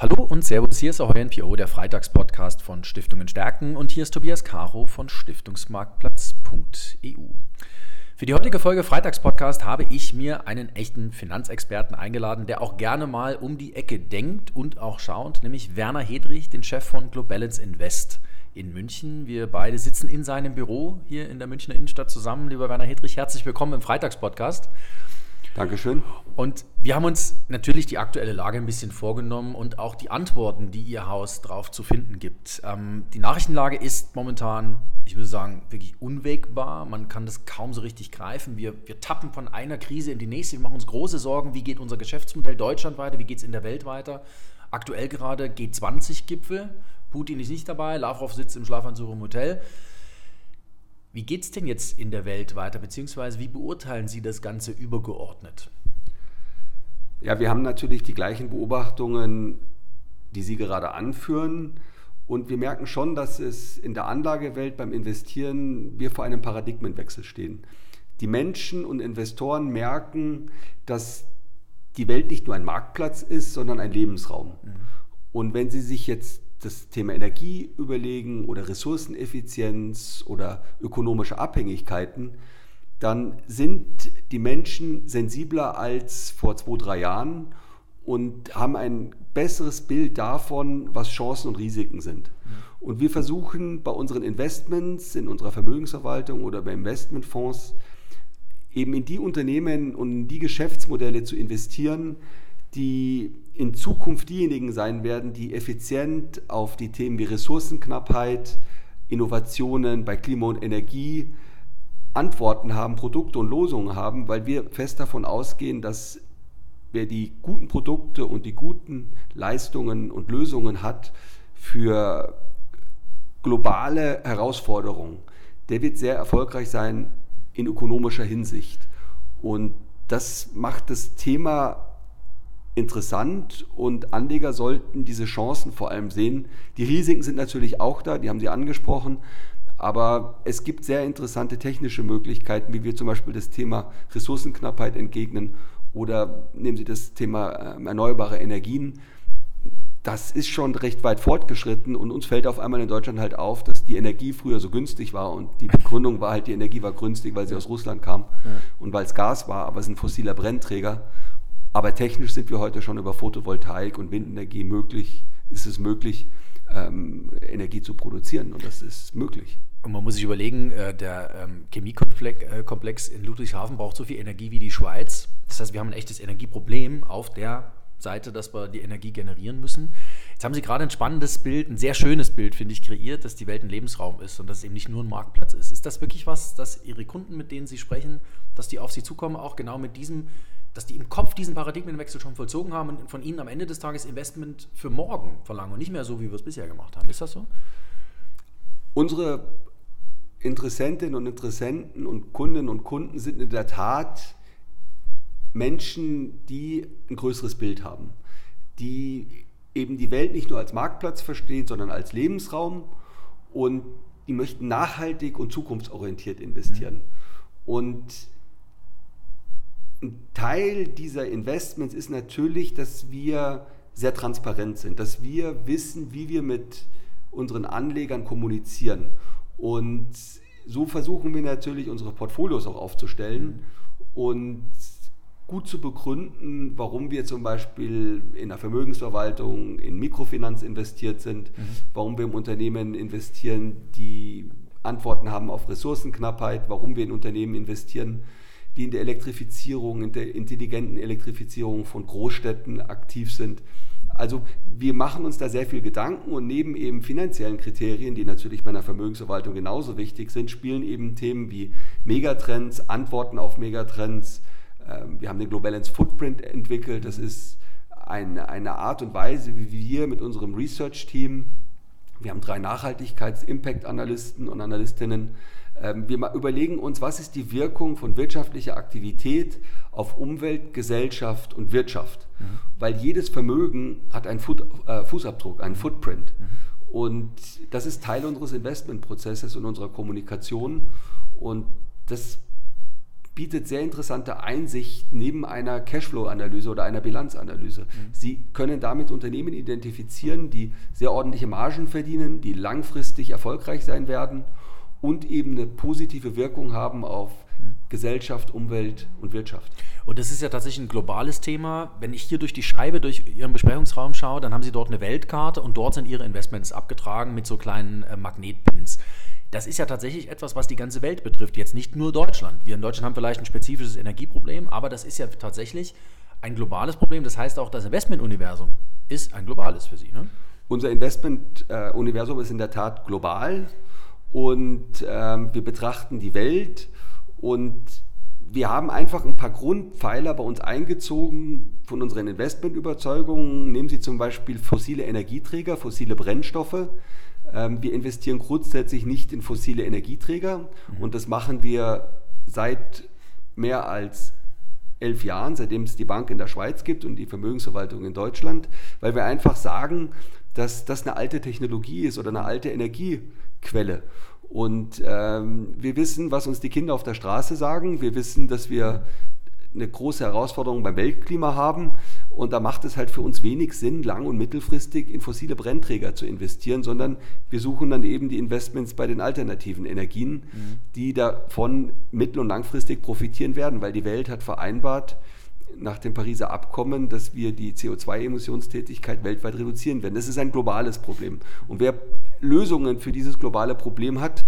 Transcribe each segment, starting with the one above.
Hallo und Servus, hier ist Ahoy NPO, der Freitagspodcast von Stiftungen Stärken und hier ist Tobias Caro von Stiftungsmarktplatz.eu. Für die heutige Folge Freitagspodcast habe ich mir einen echten Finanzexperten eingeladen, der auch gerne mal um die Ecke denkt und auch schaut, nämlich Werner Hedrich, den Chef von Globalance Invest in München. Wir beide sitzen in seinem Büro hier in der Münchner Innenstadt zusammen. Lieber Werner Hedrich, herzlich willkommen im Freitagspodcast. Dankeschön. Und wir haben uns natürlich die aktuelle Lage ein bisschen vorgenommen und auch die Antworten, die Ihr Haus drauf zu finden gibt. Ähm, die Nachrichtenlage ist momentan, ich würde sagen, wirklich unwägbar. Man kann das kaum so richtig greifen. Wir, wir tappen von einer Krise in die nächste. Wir machen uns große Sorgen, wie geht unser Geschäftsmodell Deutschland weiter, wie geht es in der Welt weiter. Aktuell gerade G20-Gipfel. Putin ist nicht dabei, Lavrov sitzt im Schlafanzug im Hotel. Wie geht es denn jetzt in der Welt weiter, beziehungsweise wie beurteilen Sie das Ganze übergeordnet? Ja, wir haben natürlich die gleichen Beobachtungen, die Sie gerade anführen. Und wir merken schon, dass es in der Anlagewelt beim Investieren wir vor einem Paradigmenwechsel stehen. Die Menschen und Investoren merken, dass die Welt nicht nur ein Marktplatz ist, sondern ein Lebensraum. Mhm. Und wenn Sie sich jetzt das Thema Energie überlegen oder Ressourceneffizienz oder ökonomische Abhängigkeiten, dann sind die Menschen sensibler als vor zwei, drei Jahren und haben ein besseres Bild davon, was Chancen und Risiken sind. Und wir versuchen bei unseren Investments, in unserer Vermögensverwaltung oder bei Investmentfonds, eben in die Unternehmen und in die Geschäftsmodelle zu investieren, die in Zukunft diejenigen sein werden, die effizient auf die Themen wie Ressourcenknappheit, Innovationen bei Klima und Energie Antworten haben, Produkte und Losungen haben, weil wir fest davon ausgehen, dass wer die guten Produkte und die guten Leistungen und Lösungen hat für globale Herausforderungen, der wird sehr erfolgreich sein in ökonomischer Hinsicht. Und das macht das Thema interessant und Anleger sollten diese Chancen vor allem sehen. Die Risiken sind natürlich auch da, die haben Sie angesprochen, aber es gibt sehr interessante technische Möglichkeiten, wie wir zum Beispiel das Thema Ressourcenknappheit entgegnen oder nehmen Sie das Thema ähm, erneuerbare Energien. Das ist schon recht weit fortgeschritten und uns fällt auf einmal in Deutschland halt auf, dass die Energie früher so günstig war und die Begründung war halt, die Energie war günstig, weil sie aus Russland kam ja. und weil es Gas war, aber es ist ein fossiler Brennträger. Aber technisch sind wir heute schon über Photovoltaik und Windenergie möglich, ist es möglich, ähm, Energie zu produzieren und das ist möglich. Und man muss sich überlegen, äh, der ähm, Chemiekomplex in Ludwigshafen braucht so viel Energie wie die Schweiz. Das heißt, wir haben ein echtes Energieproblem auf der Seite, dass wir die Energie generieren müssen. Jetzt haben Sie gerade ein spannendes Bild, ein sehr schönes Bild, finde ich, kreiert, dass die Welt ein Lebensraum ist und dass es eben nicht nur ein Marktplatz ist. Ist das wirklich was, dass Ihre Kunden, mit denen Sie sprechen, dass die auf Sie zukommen, auch genau mit diesem dass die im Kopf diesen Paradigmenwechsel schon vollzogen haben und von ihnen am Ende des Tages Investment für morgen verlangen und nicht mehr so, wie wir es bisher gemacht haben. Ist das so? Unsere Interessentinnen und Interessenten und Kundinnen und Kunden sind in der Tat Menschen, die ein größeres Bild haben, die eben die Welt nicht nur als Marktplatz verstehen, sondern als Lebensraum und die möchten nachhaltig und zukunftsorientiert investieren. Mhm. Und ein Teil dieser Investments ist natürlich, dass wir sehr transparent sind, dass wir wissen, wie wir mit unseren Anlegern kommunizieren. Und so versuchen wir natürlich unsere Portfolios auch aufzustellen und gut zu begründen, warum wir zum Beispiel in der Vermögensverwaltung, in Mikrofinanz investiert sind, mhm. warum wir im Unternehmen investieren, die Antworten haben auf Ressourcenknappheit, warum wir in Unternehmen investieren, die in der Elektrifizierung, in der intelligenten Elektrifizierung von Großstädten aktiv sind. Also wir machen uns da sehr viel Gedanken und neben eben finanziellen Kriterien, die natürlich bei einer Vermögensverwaltung genauso wichtig sind, spielen eben Themen wie Megatrends, Antworten auf Megatrends. Ähm, wir haben den Globalance Footprint entwickelt. Das ist eine, eine Art und Weise, wie wir mit unserem Research-Team, wir haben drei Nachhaltigkeits-Impact-Analysten und Analystinnen, wir überlegen uns, was ist die Wirkung von wirtschaftlicher Aktivität auf Umwelt, Gesellschaft und Wirtschaft. Mhm. Weil jedes Vermögen hat einen äh, Fußabdruck, einen Footprint. Mhm. Und das ist Teil unseres Investmentprozesses und unserer Kommunikation. Und das bietet sehr interessante Einsicht neben einer Cashflow-Analyse oder einer Bilanzanalyse. Mhm. Sie können damit Unternehmen identifizieren, die sehr ordentliche Margen verdienen, die langfristig erfolgreich sein werden und eben eine positive Wirkung haben auf mhm. Gesellschaft, Umwelt und Wirtschaft. Und das ist ja tatsächlich ein globales Thema. Wenn ich hier durch die Scheibe, durch Ihren Besprechungsraum schaue, dann haben Sie dort eine Weltkarte und dort sind Ihre Investments abgetragen mit so kleinen äh, Magnetpins das ist ja tatsächlich etwas, was die ganze Welt betrifft, jetzt nicht nur Deutschland. Wir in Deutschland haben vielleicht ein spezifisches Energieproblem, aber das ist ja tatsächlich ein globales Problem. Das heißt auch, das Investmentuniversum ist ein globales für Sie. Ne? Unser Investmentuniversum ist in der Tat global und ähm, wir betrachten die Welt und wir haben einfach ein paar Grundpfeiler bei uns eingezogen von unseren Investmentüberzeugungen. Nehmen Sie zum Beispiel fossile Energieträger, fossile Brennstoffe. Ähm, wir investieren grundsätzlich nicht in fossile Energieträger mhm. und das machen wir seit mehr als elf Jahren, seitdem es die Bank in der Schweiz gibt und die Vermögensverwaltung in Deutschland, weil wir einfach sagen, dass das eine alte Technologie ist oder eine alte Energiequelle. Und ähm, wir wissen, was uns die Kinder auf der Straße sagen. Wir wissen, dass wir eine große Herausforderung beim Weltklima haben. Und da macht es halt für uns wenig Sinn, lang- und mittelfristig in fossile Brennträger zu investieren, sondern wir suchen dann eben die Investments bei den alternativen Energien, mhm. die davon mittel- und langfristig profitieren werden, weil die Welt hat vereinbart, nach dem Pariser Abkommen, dass wir die CO2-Emissionstätigkeit weltweit reduzieren werden. Das ist ein globales Problem. Und wer Lösungen für dieses globale Problem hat,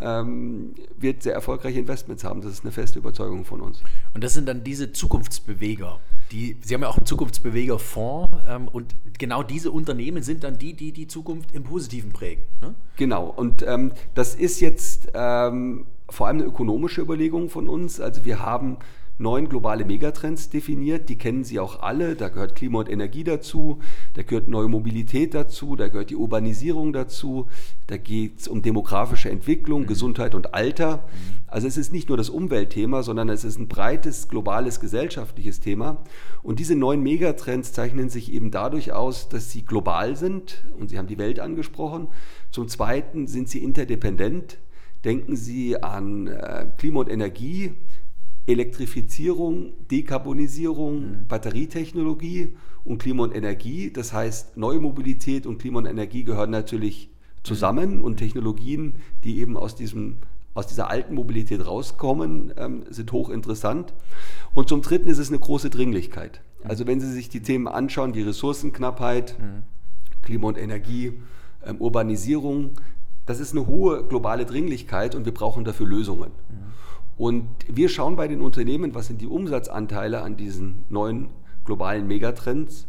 ähm, wird sehr erfolgreiche Investments haben. Das ist eine feste Überzeugung von uns. Und das sind dann diese Zukunftsbeweger. Die, Sie haben ja auch einen Zukunftsbewegerfonds ähm, und genau diese Unternehmen sind dann die, die die Zukunft im Positiven prägen. Ne? Genau, und ähm, das ist jetzt ähm, vor allem eine ökonomische Überlegung von uns. Also wir haben neun globale Megatrends definiert. Die kennen Sie auch alle. Da gehört Klima und Energie dazu, da gehört neue Mobilität dazu, da gehört die Urbanisierung dazu, da geht es um demografische Entwicklung, mhm. Gesundheit und Alter. Mhm. Also es ist nicht nur das Umweltthema, sondern es ist ein breites, globales, gesellschaftliches Thema. Und diese neun Megatrends zeichnen sich eben dadurch aus, dass sie global sind und Sie haben die Welt angesprochen. Zum Zweiten sind sie interdependent. Denken Sie an äh, Klima und Energie, Elektrifizierung, Dekarbonisierung, mhm. Batterietechnologie und Klima und Energie. Das heißt, neue Mobilität und Klima und Energie gehören natürlich zusammen mhm. und Technologien, die eben aus, diesem, aus dieser alten Mobilität rauskommen, ähm, sind hochinteressant. Und zum Dritten ist es eine große Dringlichkeit. Mhm. Also wenn Sie sich die Themen anschauen, die Ressourcenknappheit, mhm. Klima und Energie, ähm, Urbanisierung, das ist eine hohe globale Dringlichkeit und wir brauchen dafür Lösungen. Mhm. Und wir schauen bei den Unternehmen, was sind die Umsatzanteile an diesen neuen globalen Megatrends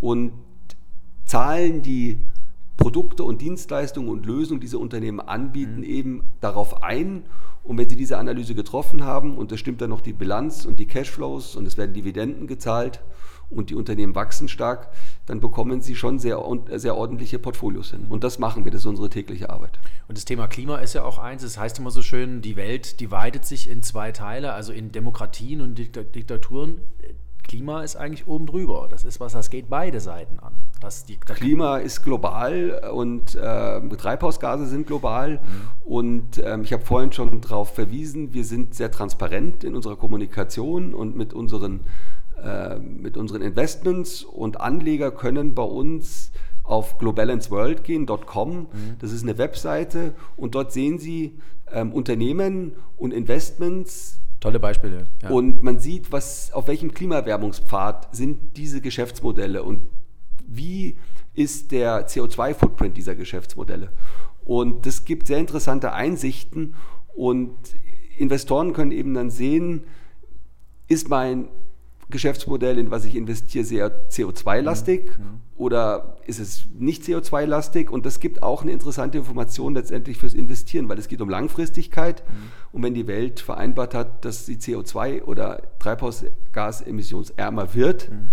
und zahlen die Produkte und Dienstleistungen und Lösungen, die diese Unternehmen anbieten, mhm. eben darauf ein. Und wenn sie diese Analyse getroffen haben und es stimmt dann noch die Bilanz und die Cashflows und es werden Dividenden gezahlt und die Unternehmen wachsen stark, dann bekommen sie schon sehr, sehr ordentliche Portfolios hin. Und das machen wir, das ist unsere tägliche Arbeit. Und das Thema Klima ist ja auch eins, das heißt immer so schön, die Welt dividet sich in zwei Teile, also in Demokratien und Diktaturen. Klima ist eigentlich oben drüber. Das ist was, das geht beide Seiten an. Das, die, Klima ist global und äh, Treibhausgase sind global. Mhm. Und äh, ich habe vorhin schon darauf verwiesen, wir sind sehr transparent in unserer Kommunikation und mit unseren äh, mit unseren Investments und Anleger können bei uns auf globalanceworld.com. Mhm. Das ist eine Webseite und dort sehen Sie ähm, Unternehmen und Investments. Tolle Beispiele. Ja. Und man sieht, was, auf welchem Klimawerbungspfad sind diese Geschäftsmodelle und wie ist der CO2-Footprint dieser Geschäftsmodelle. Und das gibt sehr interessante Einsichten und Investoren können eben dann sehen, ist mein Geschäftsmodell, in was ich investiere, sehr CO2-lastig mhm. oder ist es nicht CO2-lastig? Und das gibt auch eine interessante Information letztendlich fürs Investieren, weil es geht um Langfristigkeit. Mhm. Und wenn die Welt vereinbart hat, dass sie CO2 oder Treibhausgasemissionsärmer wird, mhm.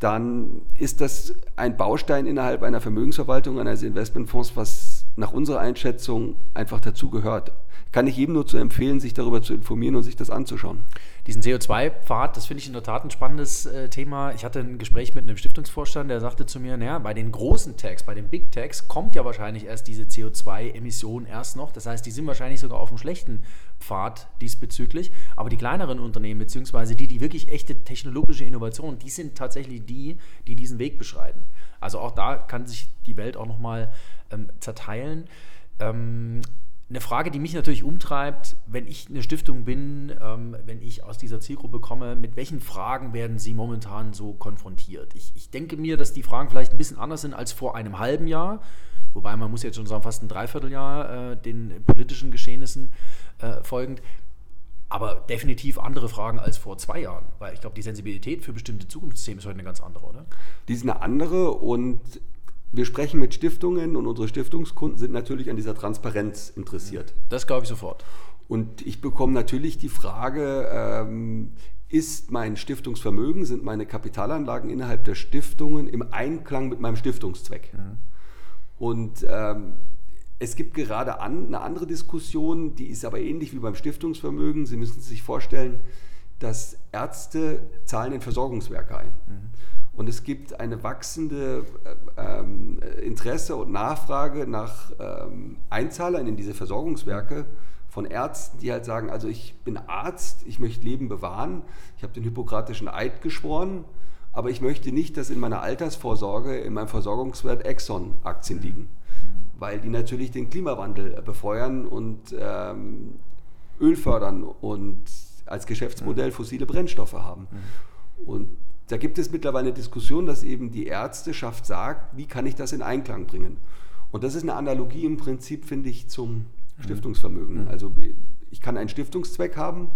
dann ist das ein Baustein innerhalb einer Vermögensverwaltung, eines Investmentfonds, was nach unserer Einschätzung einfach dazu gehört. Kann ich jedem nur zu empfehlen, sich darüber zu informieren und sich das anzuschauen. Diesen CO2-Pfad, das finde ich in der Tat ein spannendes äh, Thema. Ich hatte ein Gespräch mit einem Stiftungsvorstand, der sagte zu mir, naja, bei den großen Tags, bei den Big Tags kommt ja wahrscheinlich erst diese CO2-Emission erst noch. Das heißt, die sind wahrscheinlich sogar auf dem schlechten Pfad diesbezüglich. Aber die kleineren Unternehmen, beziehungsweise die, die wirklich echte technologische Innovationen, die sind tatsächlich die, die diesen Weg beschreiten. Also auch da kann sich die Welt auch nochmal ähm, zerteilen. Ähm, eine Frage, die mich natürlich umtreibt, wenn ich eine Stiftung bin, ähm, wenn ich aus dieser Zielgruppe komme, mit welchen Fragen werden Sie momentan so konfrontiert? Ich, ich, denke mir, dass die Fragen vielleicht ein bisschen anders sind als vor einem halben Jahr, wobei man muss jetzt schon sagen, fast ein Dreivierteljahr äh, den politischen Geschehnissen äh, folgend. Aber definitiv andere Fragen als vor zwei Jahren, weil ich glaube, die Sensibilität für bestimmte Zukunftsthemen ist heute eine ganz andere, oder? Die ist eine andere und wir sprechen mit Stiftungen und unsere Stiftungskunden sind natürlich an dieser Transparenz interessiert. Das glaube ich sofort. Und ich bekomme natürlich die Frage, ähm, ist mein Stiftungsvermögen, sind meine Kapitalanlagen innerhalb der Stiftungen im Einklang mit meinem Stiftungszweck? Mhm. Und ähm, es gibt gerade an, eine andere Diskussion, die ist aber ähnlich wie beim Stiftungsvermögen. Sie müssen sich vorstellen, dass Ärzte zahlen in Versorgungswerke ein. Mhm. Und es gibt eine wachsende äh, ähm, Interesse und Nachfrage nach ähm, Einzahlern in diese Versorgungswerke von Ärzten, die halt sagen, also ich bin Arzt, ich möchte Leben bewahren, ich habe den hippokratischen Eid geschworen, aber ich möchte nicht, dass in meiner Altersvorsorge, in meinem Versorgungswert Exxon-Aktien liegen, weil die natürlich den Klimawandel befeuern und ähm, Öl fördern und als Geschäftsmodell fossile Brennstoffe haben. Und da gibt es mittlerweile eine Diskussion, dass eben die Ärzteschaft sagt, wie kann ich das in Einklang bringen? Und das ist eine Analogie im Prinzip, finde ich, zum Stiftungsvermögen. Mhm. Also ich kann einen Stiftungszweck haben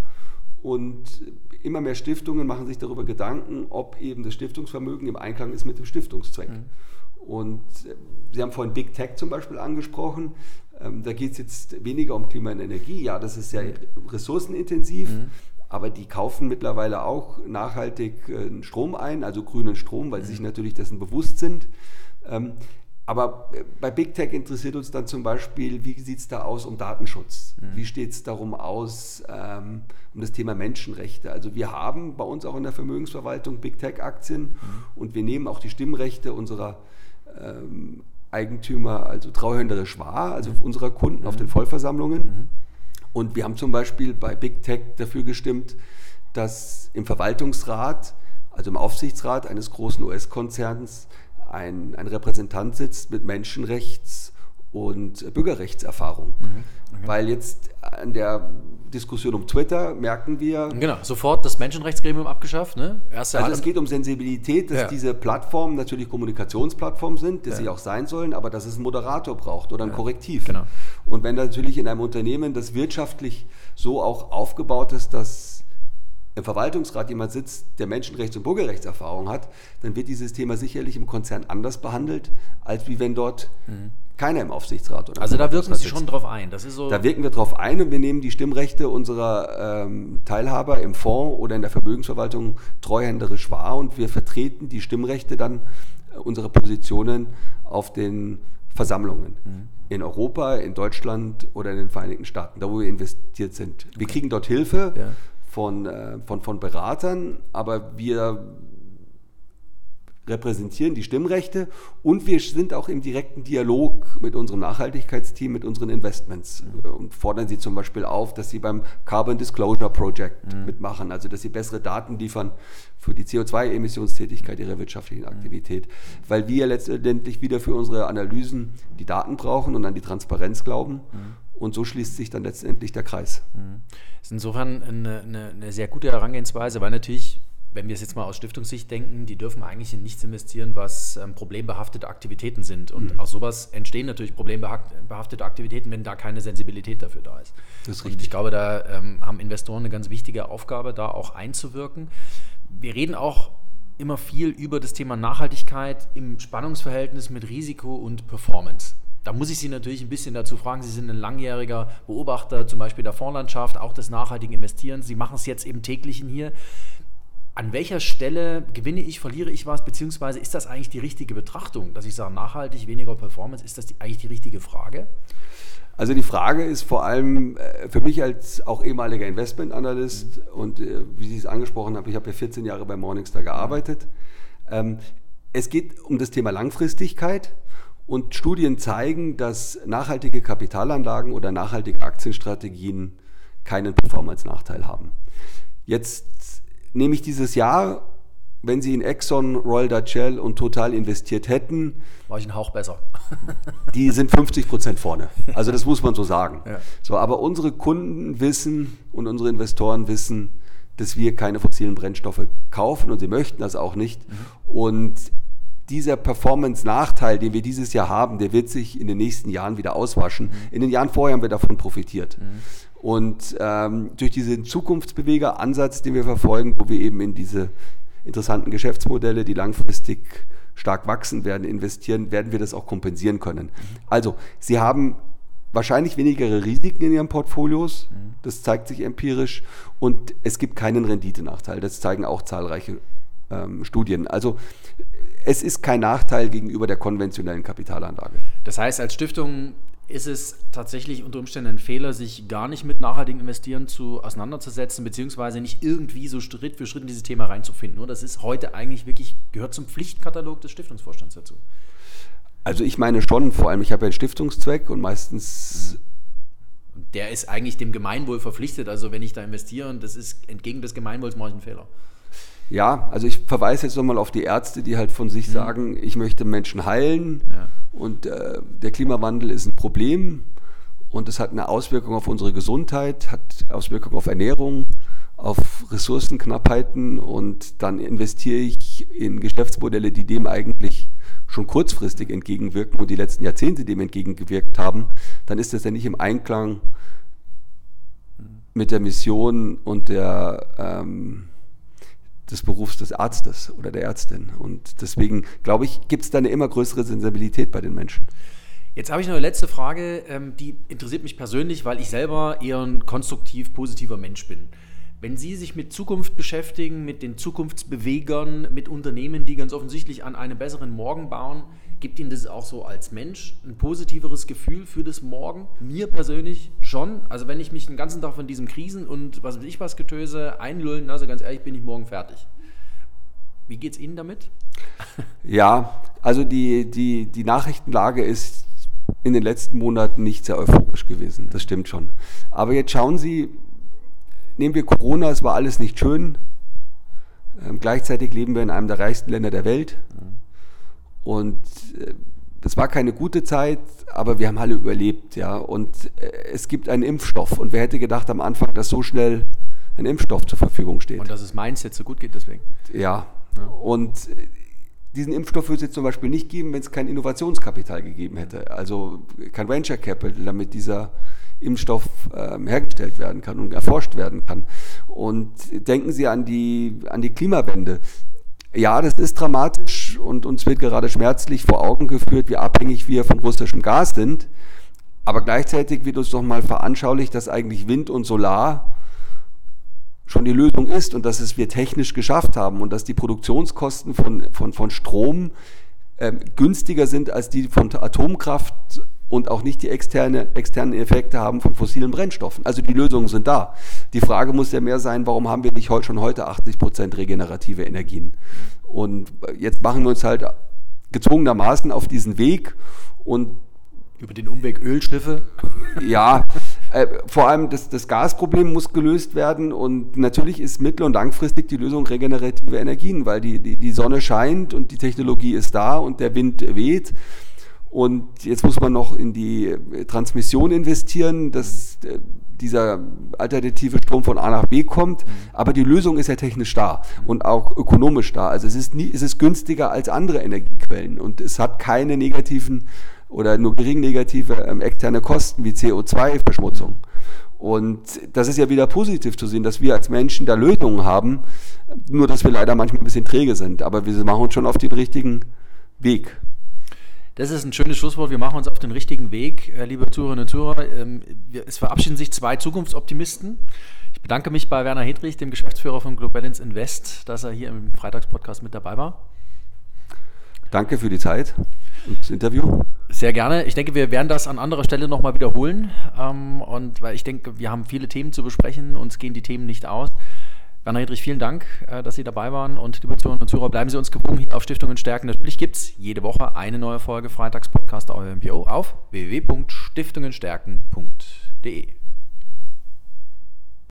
und immer mehr Stiftungen machen sich darüber Gedanken, ob eben das Stiftungsvermögen im Einklang ist mit dem Stiftungszweck. Mhm. Und äh, Sie haben vorhin Big Tech zum Beispiel angesprochen. Ähm, da geht es jetzt weniger um Klima und Energie. Ja, das ist sehr ressourcenintensiv. Mhm aber die kaufen mittlerweile auch nachhaltig äh, Strom ein, also grünen Strom, weil sie sich mhm. natürlich dessen bewusst sind. Ähm, aber äh, bei Big Tech interessiert uns dann zum Beispiel, wie sieht es da aus um Datenschutz? Mhm. Wie steht es darum aus ähm, um das Thema Menschenrechte? Also wir haben bei uns auch in der Vermögensverwaltung Big Tech-Aktien mhm. und wir nehmen auch die Stimmrechte unserer ähm, Eigentümer, also trauhänderisch wahr, also mhm. unserer Kunden mhm. auf den Vollversammlungen. Mhm. Und wir haben zum Beispiel bei Big Tech dafür gestimmt, dass im Verwaltungsrat, also im Aufsichtsrat eines großen US-Konzerns, ein, ein Repräsentant sitzt mit Menschenrechts- und Bürgerrechtserfahrung. Mhm, okay. Weil jetzt an der Diskussion um Twitter merken wir. Genau, sofort das Menschenrechtsgremium abgeschafft. Ne? Erste also es geht um Sensibilität, dass ja. diese Plattformen natürlich Kommunikationsplattformen sind, dass ja. sie auch sein sollen, aber dass es einen Moderator braucht oder ein ja. Korrektiv. Genau. Und wenn natürlich in einem Unternehmen das wirtschaftlich so auch aufgebaut ist, dass im Verwaltungsrat jemand sitzt, der Menschenrechts- und Bürgerrechtserfahrung hat, dann wird dieses Thema sicherlich im Konzern anders behandelt, als wie wenn dort mhm keiner im Aufsichtsrat. Oder also da wirken Sie schon drauf ein. Das ist so da wirken wir drauf ein und wir nehmen die Stimmrechte unserer ähm, Teilhaber im Fonds oder in der Vermögensverwaltung treuhänderisch wahr und wir vertreten die Stimmrechte dann äh, unserer Positionen auf den Versammlungen. Mhm. In Europa, in Deutschland oder in den Vereinigten Staaten, da wo wir investiert sind. Wir kriegen dort Hilfe ja. von, äh, von, von Beratern, aber wir repräsentieren die Stimmrechte und wir sind auch im direkten Dialog mit unserem Nachhaltigkeitsteam, mit unseren Investments mhm. und fordern sie zum Beispiel auf, dass sie beim Carbon Disclosure Project mhm. mitmachen, also dass sie bessere Daten liefern für die CO2-Emissionstätigkeit ihrer wirtschaftlichen mhm. Aktivität, weil wir letztendlich wieder für unsere Analysen die Daten brauchen und an die Transparenz glauben. Mhm. Und so schließt sich dann letztendlich der Kreis. Mhm. Das ist insofern eine, eine, eine sehr gute Herangehensweise, weil natürlich wenn wir es jetzt mal aus Stiftungssicht denken, die dürfen eigentlich in nichts investieren, was ähm, problembehaftete Aktivitäten sind. Und mhm. aus sowas entstehen natürlich problembehaftete Aktivitäten, wenn da keine Sensibilität dafür da ist. Das ist richtig. Und ich glaube, da ähm, haben Investoren eine ganz wichtige Aufgabe, da auch einzuwirken. Wir reden auch immer viel über das Thema Nachhaltigkeit im Spannungsverhältnis mit Risiko und Performance. Da muss ich Sie natürlich ein bisschen dazu fragen. Sie sind ein langjähriger Beobachter zum Beispiel der Fondslandschaft, auch des nachhaltigen Investierens. Sie machen es jetzt eben täglichen hier an welcher Stelle gewinne ich, verliere ich was, beziehungsweise ist das eigentlich die richtige Betrachtung, dass ich sage, nachhaltig, weniger Performance, ist das die, eigentlich die richtige Frage? Also die Frage ist vor allem äh, für mich als auch ehemaliger Investmentanalyst mhm. und äh, wie Sie es angesprochen haben, ich habe ja 14 Jahre bei Morningstar gearbeitet. Ähm, es geht um das Thema Langfristigkeit und Studien zeigen, dass nachhaltige Kapitalanlagen oder nachhaltige Aktienstrategien keinen Performance-Nachteil haben. Jetzt nehme ich dieses Jahr wenn Sie in Exxon, Royal Dutch Shell und Total investiert hätten, war ich einen Hauch besser. die sind 50 Prozent vorne. Also das muss man so sagen. Ja. So, aber unsere Kunden wissen und unsere Investoren wissen, dass wir keine fossilen Brennstoffe kaufen und sie möchten das auch nicht. Mhm. Und dieser Performance-Nachteil, den wir dieses Jahr haben, der wird sich in den nächsten Jahren wieder auswaschen. Mhm. In den Jahren vorher haben wir davon profitiert. Mhm. Und ähm, durch diesen Zukunftsbeweger-Ansatz, den wir verfolgen, wo wir eben in diese interessanten Geschäftsmodelle, die langfristig stark wachsen werden, investieren, werden wir das auch kompensieren können. Also, Sie haben wahrscheinlich weniger Risiken in Ihren Portfolios, das zeigt sich empirisch, und es gibt keinen Renditenachteil, das zeigen auch zahlreiche ähm, Studien. Also, es ist kein Nachteil gegenüber der konventionellen Kapitalanlage. Das heißt, als Stiftung ist es tatsächlich unter Umständen ein Fehler, sich gar nicht mit nachhaltigem Investieren zu auseinanderzusetzen, beziehungsweise nicht irgendwie so Schritt für Schritt in dieses Thema reinzufinden. Nur das ist heute eigentlich wirklich, gehört zum Pflichtkatalog des Stiftungsvorstands dazu. Also ich meine schon, vor allem ich habe ja einen Stiftungszweck und meistens der ist eigentlich dem Gemeinwohl verpflichtet. Also wenn ich da investiere und das ist entgegen des Gemeinwohls, mache ich einen Fehler. Ja, also ich verweise jetzt nochmal auf die Ärzte, die halt von sich mhm. sagen, ich möchte Menschen heilen ja. Und äh, der Klimawandel ist ein Problem und es hat eine Auswirkung auf unsere Gesundheit, hat Auswirkungen auf Ernährung, auf Ressourcenknappheiten und dann investiere ich in Geschäftsmodelle, die dem eigentlich schon kurzfristig entgegenwirken und die letzten Jahrzehnte dem entgegengewirkt haben, dann ist das ja nicht im Einklang mit der Mission und der ähm, des Berufs des Arztes oder der Ärztin. Und deswegen, glaube ich, gibt es da eine immer größere Sensibilität bei den Menschen. Jetzt habe ich noch eine letzte Frage, ähm, die interessiert mich persönlich, weil ich selber eher ein konstruktiv positiver Mensch bin. Wenn Sie sich mit Zukunft beschäftigen, mit den Zukunftsbewegern, mit Unternehmen, die ganz offensichtlich an einem besseren Morgen bauen, Gibt Ihnen das auch so als Mensch ein positiveres Gefühl für das Morgen? Mir persönlich schon. Also wenn ich mich den ganzen Tag von diesem Krisen und was weiß ich was Getöse einlullen lasse, ganz ehrlich, bin ich morgen fertig. Wie geht es Ihnen damit? Ja, also die, die, die Nachrichtenlage ist in den letzten Monaten nicht sehr euphorisch gewesen. Das stimmt schon. Aber jetzt schauen Sie, nehmen wir Corona, es war alles nicht schön. Ähm, gleichzeitig leben wir in einem der reichsten Länder der Welt. Mhm. Und äh, das war keine gute Zeit, aber wir haben alle überlebt, ja. Und äh, es gibt einen Impfstoff. Und wer hätte gedacht am Anfang, dass so schnell ein Impfstoff zur Verfügung steht? Und dass es Mindset so gut geht deswegen. Ja. ja. Und äh, diesen Impfstoff würde es jetzt zum Beispiel nicht geben, wenn es kein Innovationskapital gegeben hätte. Also kein Venture Capital, damit dieser Impfstoff ähm, hergestellt werden kann und erforscht werden kann. Und denken Sie an die, an die Klimawende. Ja, das ist dramatisch und uns wird gerade schmerzlich vor Augen geführt, wie abhängig wir von russischem Gas sind. Aber gleichzeitig wird uns doch mal veranschaulicht, dass eigentlich Wind und Solar schon die Lösung ist und dass es wir technisch geschafft haben und dass die Produktionskosten von, von, von Strom äh, günstiger sind als die von Atomkraft und auch nicht die externe, externen Effekte haben von fossilen Brennstoffen. Also die Lösungen sind da. Die Frage muss ja mehr sein, warum haben wir nicht heute schon heute 80 Prozent regenerative Energien? Und jetzt machen wir uns halt gezwungenermaßen auf diesen Weg und über den Umweg Ölschiffe? Ja, äh, vor allem das, das Gasproblem muss gelöst werden und natürlich ist mittel- und langfristig die Lösung regenerative Energien, weil die, die, die Sonne scheint und die Technologie ist da und der Wind weht. Und jetzt muss man noch in die äh, Transmission investieren, dass äh, dieser alternative Strom von A nach B kommt. Mhm. Aber die Lösung ist ja technisch da und auch ökonomisch da. Also es ist, nie, es ist günstiger als andere Energiequellen und es hat keine negativen oder nur gering negative ähm, externe Kosten wie CO2-Verschmutzung. Und das ist ja wieder positiv zu sehen, dass wir als Menschen da Lösungen haben, nur dass wir leider manchmal ein bisschen träge sind. Aber wir machen uns schon auf den richtigen Weg. Das ist ein schönes Schlusswort. Wir machen uns auf den richtigen Weg, äh, liebe Zuhörerinnen und Zuhörer. Ähm, es verabschieden sich zwei Zukunftsoptimisten. Ich bedanke mich bei Werner Hedrich, dem Geschäftsführer von Globalance Invest, dass er hier im Freitagspodcast mit dabei war. Danke für die Zeit und das Interview. Sehr gerne. Ich denke, wir werden das an anderer Stelle nochmal wiederholen. Ähm, und weil ich denke, wir haben viele Themen zu besprechen, uns gehen die Themen nicht aus. Werner Hedrich, vielen Dank, äh, dass Sie dabei waren. Und liebe Zuhörerinnen und Zuhörer, bleiben Sie uns gewogen hier auf Stiftungen stärken. Natürlich gibt es jede Woche eine neue Folge Freitagspodcast der MPO auf www.stiftungenstärken.de.